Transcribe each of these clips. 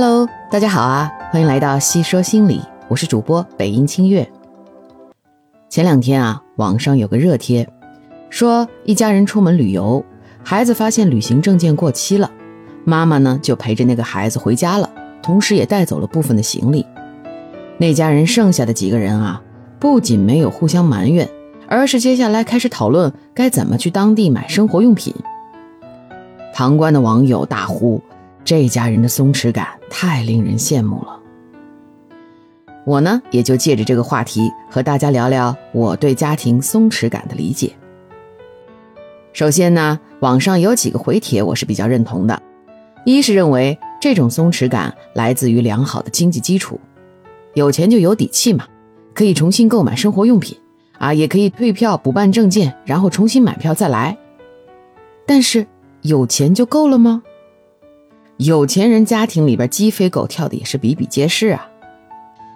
Hello，大家好啊，欢迎来到细说心理，我是主播北音清月。前两天啊，网上有个热帖，说一家人出门旅游，孩子发现旅行证件过期了，妈妈呢就陪着那个孩子回家了，同时也带走了部分的行李。那家人剩下的几个人啊，不仅没有互相埋怨，而是接下来开始讨论该怎么去当地买生活用品。旁观的网友大呼：“这家人的松弛感太令人羡慕了。”我呢，也就借着这个话题和大家聊聊我对家庭松弛感的理解。首先呢，网上有几个回帖我是比较认同的，一是认为这种松弛感来自于良好的经济基础，有钱就有底气嘛，可以重新购买生活用品啊，也可以退票补办证件，然后重新买票再来。但是有钱就够了吗？有钱人家庭里边鸡飞狗跳的也是比比皆是啊。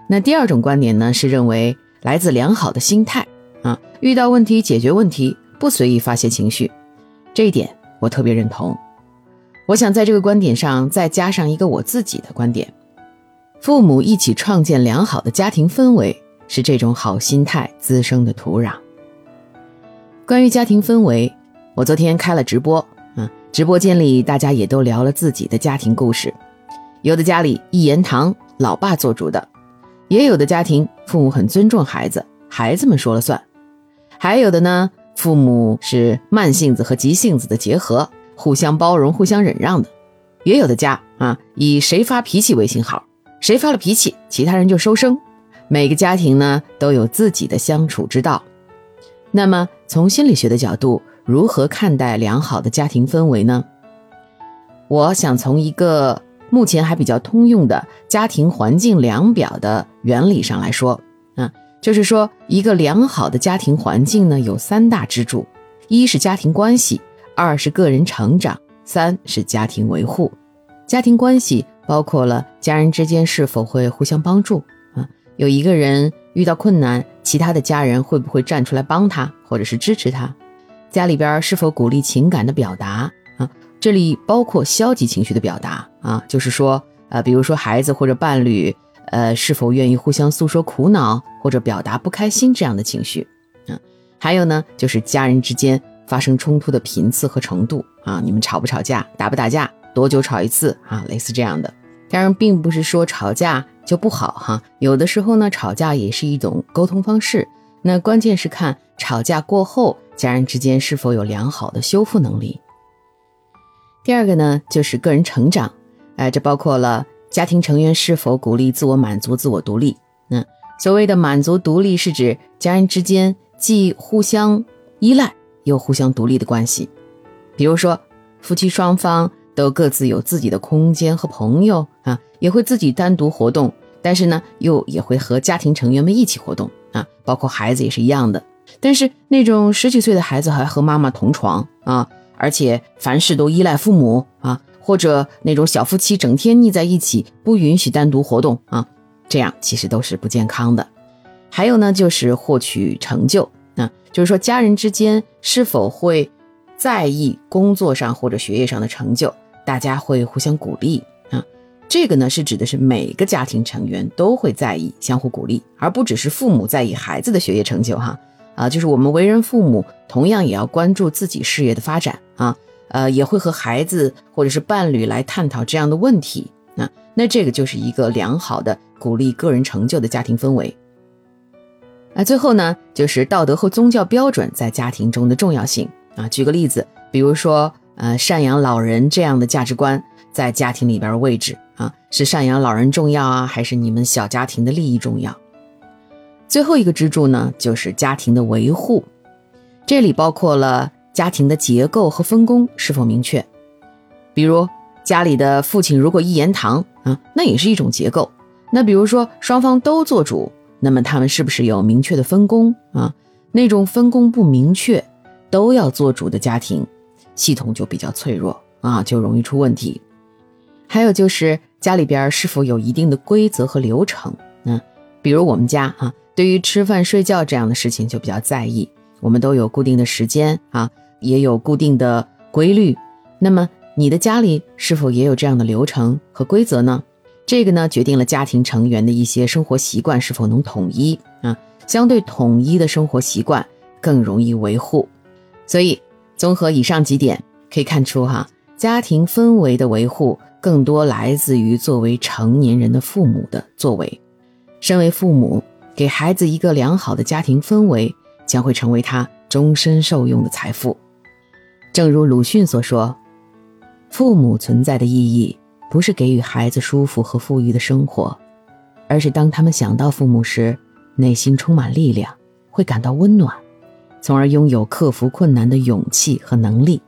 那第二种观点呢，是认为来自良好的心态啊，遇到问题解决问题，不随意发泄情绪，这一点我特别认同。我想在这个观点上再加上一个我自己的观点：父母一起创建良好的家庭氛围，是这种好心态滋生的土壤。关于家庭氛围，我昨天开了直播，直播间里大家也都聊了自己的家庭故事，有的家里一言堂，老爸做主的。也有的家庭，父母很尊重孩子，孩子们说了算；还有的呢，父母是慢性子和急性子的结合，互相包容、互相忍让的。也有的家啊，以谁发脾气为信号，谁发了脾气，其他人就收声。每个家庭呢，都有自己的相处之道。那么，从心理学的角度，如何看待良好的家庭氛围呢？我想从一个。目前还比较通用的家庭环境量表的原理上来说，啊，就是说一个良好的家庭环境呢，有三大支柱：一是家庭关系，二是个人成长，三是家庭维护。家庭关系包括了家人之间是否会互相帮助啊，有一个人遇到困难，其他的家人会不会站出来帮他，或者是支持他？家里边是否鼓励情感的表达啊？这里包括消极情绪的表达啊，就是说，呃，比如说孩子或者伴侣，呃，是否愿意互相诉说苦恼或者表达不开心这样的情绪，啊，还有呢，就是家人之间发生冲突的频次和程度啊，你们吵不吵架，打不打架，多久吵一次啊，类似这样的。当然，并不是说吵架就不好哈，有的时候呢，吵架也是一种沟通方式。那关键是看吵架过后，家人之间是否有良好的修复能力。第二个呢，就是个人成长，哎，这包括了家庭成员是否鼓励自我满足、自我独立。嗯，所谓的满足独立，是指家人之间既互相依赖又互相独立的关系。比如说，夫妻双方都各自有自己的空间和朋友啊，也会自己单独活动，但是呢，又也会和家庭成员们一起活动啊，包括孩子也是一样的。但是那种十几岁的孩子还和妈妈同床啊。而且凡事都依赖父母啊，或者那种小夫妻整天腻在一起，不允许单独活动啊，这样其实都是不健康的。还有呢，就是获取成就啊，就是说家人之间是否会在意工作上或者学业上的成就，大家会互相鼓励啊。这个呢是指的是每个家庭成员都会在意，相互鼓励，而不只是父母在意孩子的学业成就哈。啊就是我们为人父母，同样也要关注自己事业的发展啊，呃，也会和孩子或者是伴侣来探讨这样的问题。那那这个就是一个良好的鼓励个人成就的家庭氛围。那最后呢，就是道德和宗教标准在家庭中的重要性啊。举个例子，比如说，呃，赡养老人这样的价值观在家庭里边位置啊，是赡养老人重要啊，还是你们小家庭的利益重要？最后一个支柱呢，就是家庭的维护，这里包括了家庭的结构和分工是否明确。比如家里的父亲如果一言堂啊，那也是一种结构。那比如说双方都做主，那么他们是不是有明确的分工啊？那种分工不明确，都要做主的家庭，系统就比较脆弱啊，就容易出问题。还有就是家里边是否有一定的规则和流程嗯，比如我们家啊。对于吃饭、睡觉这样的事情就比较在意，我们都有固定的时间啊，也有固定的规律。那么你的家里是否也有这样的流程和规则呢？这个呢，决定了家庭成员的一些生活习惯是否能统一啊。相对统一的生活习惯更容易维护。所以，综合以上几点，可以看出哈，家庭氛围的维护更多来自于作为成年人的父母的作为。身为父母，给孩子一个良好的家庭氛围，将会成为他终身受用的财富。正如鲁迅所说：“父母存在的意义。”不是给予孩子舒服和富裕的生活，而是当他们想到父母时，内心充满力量，会感到温暖，从而拥有克服困难的勇气和能力，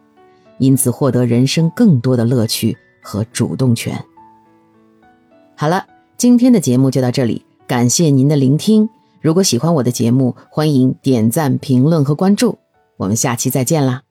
因此获得人生更多的乐趣和主动权。好了，今天的节目就到这里，感谢您的聆听。如果喜欢我的节目，欢迎点赞、评论和关注。我们下期再见啦！